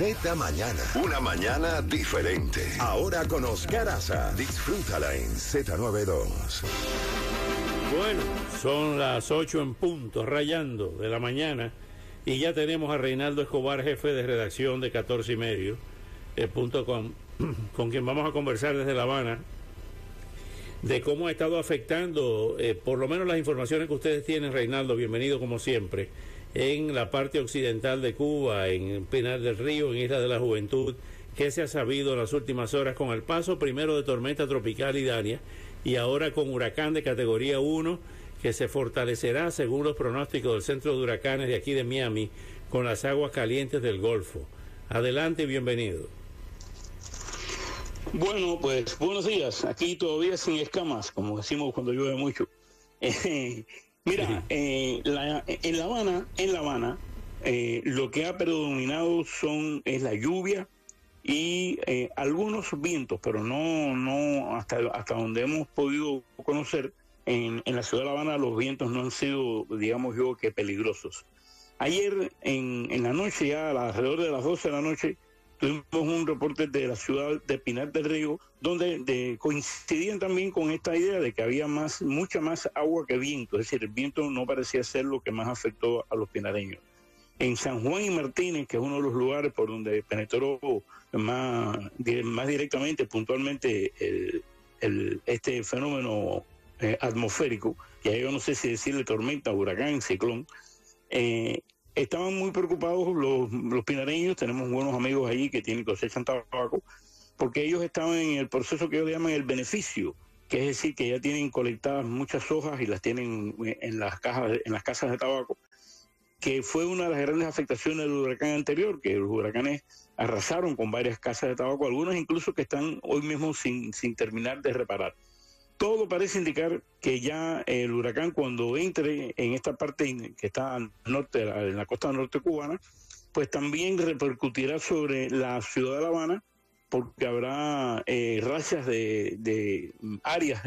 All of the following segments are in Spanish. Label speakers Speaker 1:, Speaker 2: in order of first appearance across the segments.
Speaker 1: Z Mañana. Una mañana diferente. Ahora con Oscar Aza. Disfrútala en Z92.
Speaker 2: Bueno, son las 8 en punto, rayando de la mañana. Y ya tenemos a Reinaldo Escobar, jefe de redacción de 14 y medio, eh, punto com, con quien vamos a conversar desde La Habana de cómo ha estado afectando, eh, por lo menos las informaciones que ustedes tienen, Reinaldo, bienvenido como siempre, en la parte occidental de Cuba, en Pinar del Río, en Isla de la Juventud, que se ha sabido en las últimas horas con el paso primero de tormenta tropical Idania y ahora con huracán de categoría 1 que se fortalecerá según los pronósticos del Centro de Huracanes de aquí de Miami con las aguas calientes del Golfo. Adelante y bienvenido.
Speaker 3: Bueno, pues buenos días. Aquí todavía sin escamas, como decimos cuando llueve mucho. mira, eh, la, en La Habana, en La Habana, eh, lo que ha predominado son es la lluvia y eh, algunos vientos, pero no, no hasta hasta donde hemos podido conocer en, en la ciudad de La Habana los vientos no han sido, digamos yo, que peligrosos. Ayer en, en la noche, ya alrededor de las 12 de la noche, tuvimos un reporte de la ciudad de Pinar del Río, donde de, coincidían también con esta idea de que había más, mucha más agua que viento, es decir, el viento no parecía ser lo que más afectó a los pinareños. En San Juan y Martínez, que es uno de los lugares por donde penetró más, más directamente, puntualmente, el, este fenómeno eh, atmosférico, que yo no sé si decirle tormenta, huracán, ciclón, eh, estaban muy preocupados los, pinareños, tenemos buenos amigos allí que tienen cosechan tabaco, porque ellos estaban en el proceso que ellos llaman el beneficio, que es decir, que ya tienen colectadas muchas hojas y las tienen en las cajas, en las casas de tabaco, que fue una de las grandes afectaciones del huracán anterior, que los huracanes arrasaron con varias casas de tabaco, algunas incluso que están hoy mismo sin, sin terminar de reparar todo parece indicar que ya el huracán cuando entre en esta parte que está al norte, en la costa norte cubana, pues también repercutirá sobre la ciudad de La Habana porque habrá eh, rachas de, áreas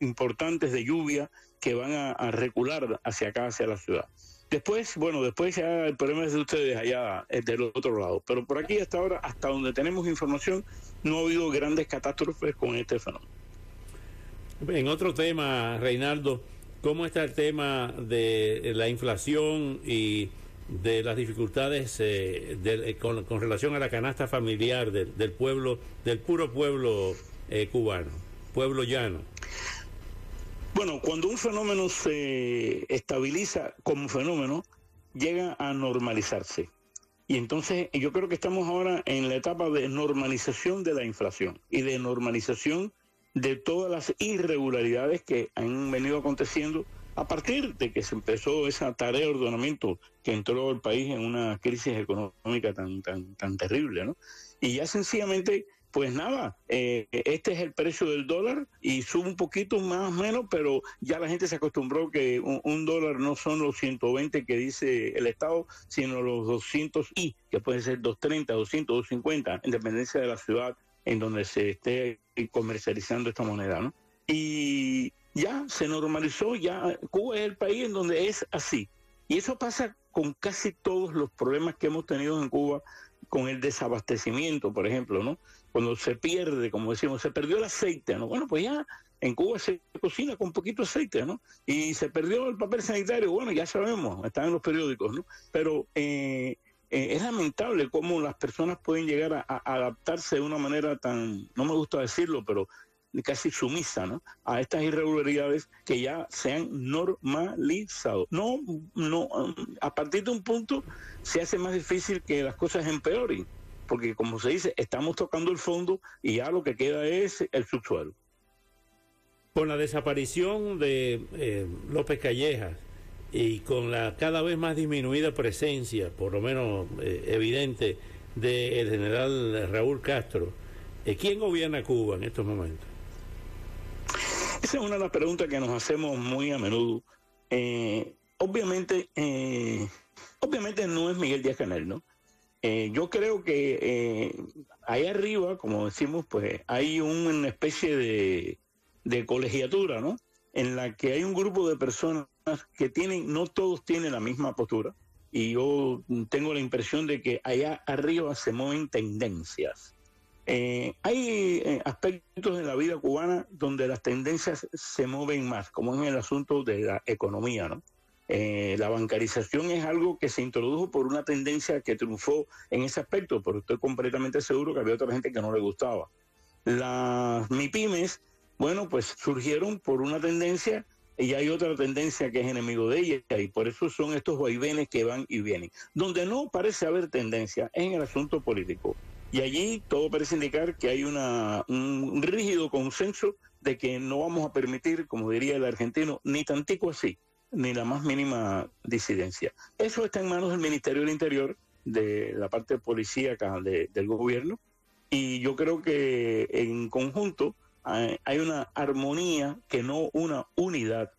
Speaker 3: importantes de lluvia que van a, recular hacia acá, hacia la ciudad. Después, bueno, después ya el problema es de ustedes allá es del otro lado, pero por aquí hasta ahora, hasta donde tenemos información, no ha habido grandes catástrofes con este fenómeno.
Speaker 2: En otro tema, Reinaldo, ¿cómo está el tema de la inflación y de las dificultades eh, de, con, relación a la canasta familiar de, del pueblo, del puro pueblo eh, cubano, pueblo llano?
Speaker 3: Bueno, cuando un fenómeno se estabiliza como fenómeno, llega a normalizarse. Y entonces yo creo que estamos ahora en la etapa de normalización de la inflación y de normalización de todas las irregularidades que han venido aconteciendo a partir de que se empezó esa tarea de ordenamiento que entró el país en una crisis económica tan tan tan terrible. Y ya sencillamente, pues nada, eh, este es el precio del dólar y sube un poquito más o menos, pero ya la gente se acostumbró que un, un, dólar no son los 120 que dice el Estado, sino los 200 y, que puede ser 230, 200, 250, en dependencia de la ciudad en donde se esté comercializando esta moneda, ¿no? Y ya se normalizó, ya Cuba es el país en donde es así. Y eso pasa con casi todos los problemas que hemos tenido en Cuba con el desabastecimiento, por ejemplo, ¿no? Cuando se pierde, como decimos, se perdió el aceite, ¿no? Bueno, pues ya en Cuba se cocina con poquito aceite, ¿no? Y se perdió el papel sanitario, bueno, ya sabemos, está en los periódicos, ¿no? Pero eh, eh, es lamentable cómo las personas pueden llegar a, adaptarse de una manera tan, no me gusta decirlo, pero casi sumisa, ¿no? A estas irregularidades que ya se han normalizado. No, no, a partir de un punto se hace más difícil que las cosas empeoren, porque como se dice, estamos tocando el fondo y ya lo que queda es el subsuelo.
Speaker 2: Con la desaparición de eh, López Callejas, y con la cada vez más disminuida presencia, por lo menos eh, evidente, del general Raúl Castro, eh, ¿quién gobierna Cuba en estos momentos?
Speaker 3: esa es una de las preguntas que nos hacemos muy a menudo. Eh, obviamente, obviamente no es Miguel Díaz Canel, ¿no? Yo creo que ahí arriba, como decimos, pues hay una especie de, de colegiatura, ¿no? En la que hay un grupo de personas que tienen, no todos tienen la misma postura, y yo tengo la impresión de que allá arriba se mueven tendencias. Eh, hay eh, aspectos en la vida cubana donde las tendencias se mueven más, como en el asunto de la economía, ¿no? Eh, la bancarización es algo que se introdujo por una tendencia que triunfó en ese aspecto, pero estoy completamente seguro que había otra gente que no le gustaba. Las MIPIMES, bueno, pues surgieron por una tendencia y hay otra tendencia que es enemigo de ella, y por eso son estos vaivenes que van y vienen. Donde no parece haber tendencia es en el asunto político. Y allí todo parece indicar que hay una, un rígido consenso de que no vamos a permitir, como diría el argentino, ni tantico así, ni la más mínima disidencia. Eso está en manos del Ministerio del Interior, de la parte policíaca del gobierno, y yo creo que en conjunto hay una armonía, que no una unidad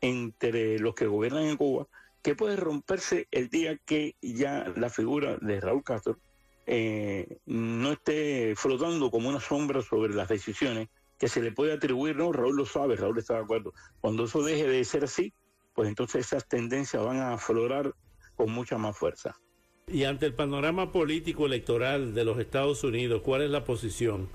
Speaker 3: entre los que gobiernan en Cuba, que puede romperse el día que ya la figura de Raúl Castro eh, no esté flotando como una sombra sobre las decisiones que se le puede atribuir, no, Raúl lo sabe, Raúl está de acuerdo. Cuando eso deje de ser así, pues entonces esas tendencias van a aflorar con mucha más fuerza.
Speaker 2: Y ante el panorama político electoral de los Estados Unidos, ¿cuál es la posición?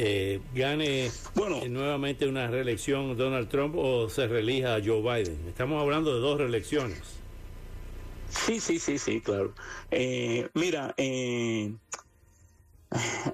Speaker 2: Eh, ¿Gane bueno, nuevamente una reelección Donald Trump o se reelija Joe Biden? Estamos hablando de dos reelecciones.
Speaker 3: Sí, sí, sí, sí, claro. Eh, mira, eh,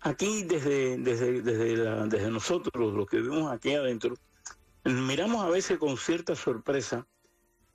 Speaker 3: aquí desde, desde, desde, desde nosotros, los que vivimos aquí adentro, miramos a veces con cierta sorpresa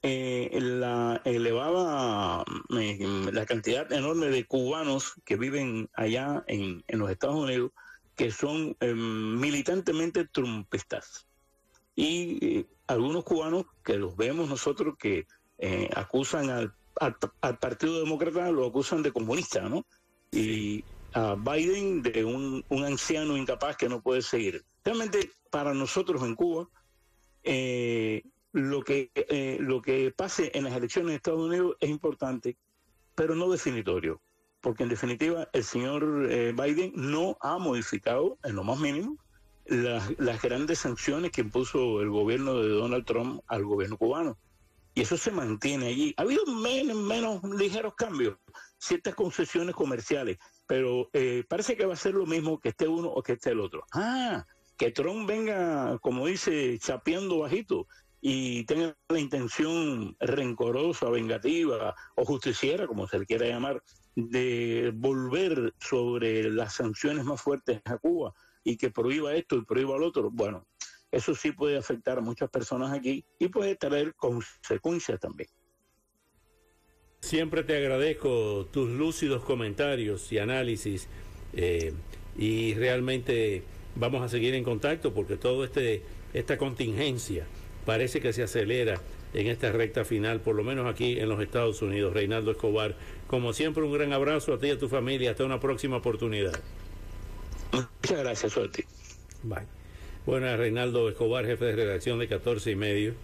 Speaker 3: eh, la elevada, la cantidad enorme de cubanos que viven allá en, en los Estados Unidos, que son militantemente trumpistas. Y algunos cubanos que los vemos nosotros que acusan al al, Partido Demócrata lo acusan de comunista, ¿no? Y a Biden de un, anciano incapaz que no puede seguir. Realmente, para nosotros en Cuba, eh, lo, que, eh, lo que pase en las elecciones de Estados Unidos es importante, pero no definitorio. Porque en definitiva, el señor eh, Biden no ha modificado en lo más mínimo las, las grandes sanciones que impuso el gobierno de Donald Trump al gobierno cubano y eso se mantiene allí. Ha habido menos, menos ligeros cambios, ciertas concesiones comerciales, pero eh, parece que va a ser lo mismo que esté uno o que esté el otro. Ah, que Trump venga, como dice, chapeando bajito y tenga la intención rencorosa, vengativa o justiciera, como se le quiera llamar, de volver sobre las sanciones más fuertes a Cuba y que prohíba esto y prohíba lo otro. Bueno, eso sí puede afectar a muchas personas aquí y puede traer consecuencias también.
Speaker 2: Siempre te agradezco tus lúcidos comentarios y análisis eh, y realmente vamos a seguir en contacto porque todo este esta contingencia parece que se acelera en esta recta final, por lo menos aquí en los Estados Unidos. Reinaldo Escobar, como siempre, un gran abrazo a ti y a tu familia. Hasta una próxima oportunidad.
Speaker 3: Muchas gracias, suerte.
Speaker 2: Bye. Bueno, Reinaldo Escobar, jefe de redacción de 14 y medio.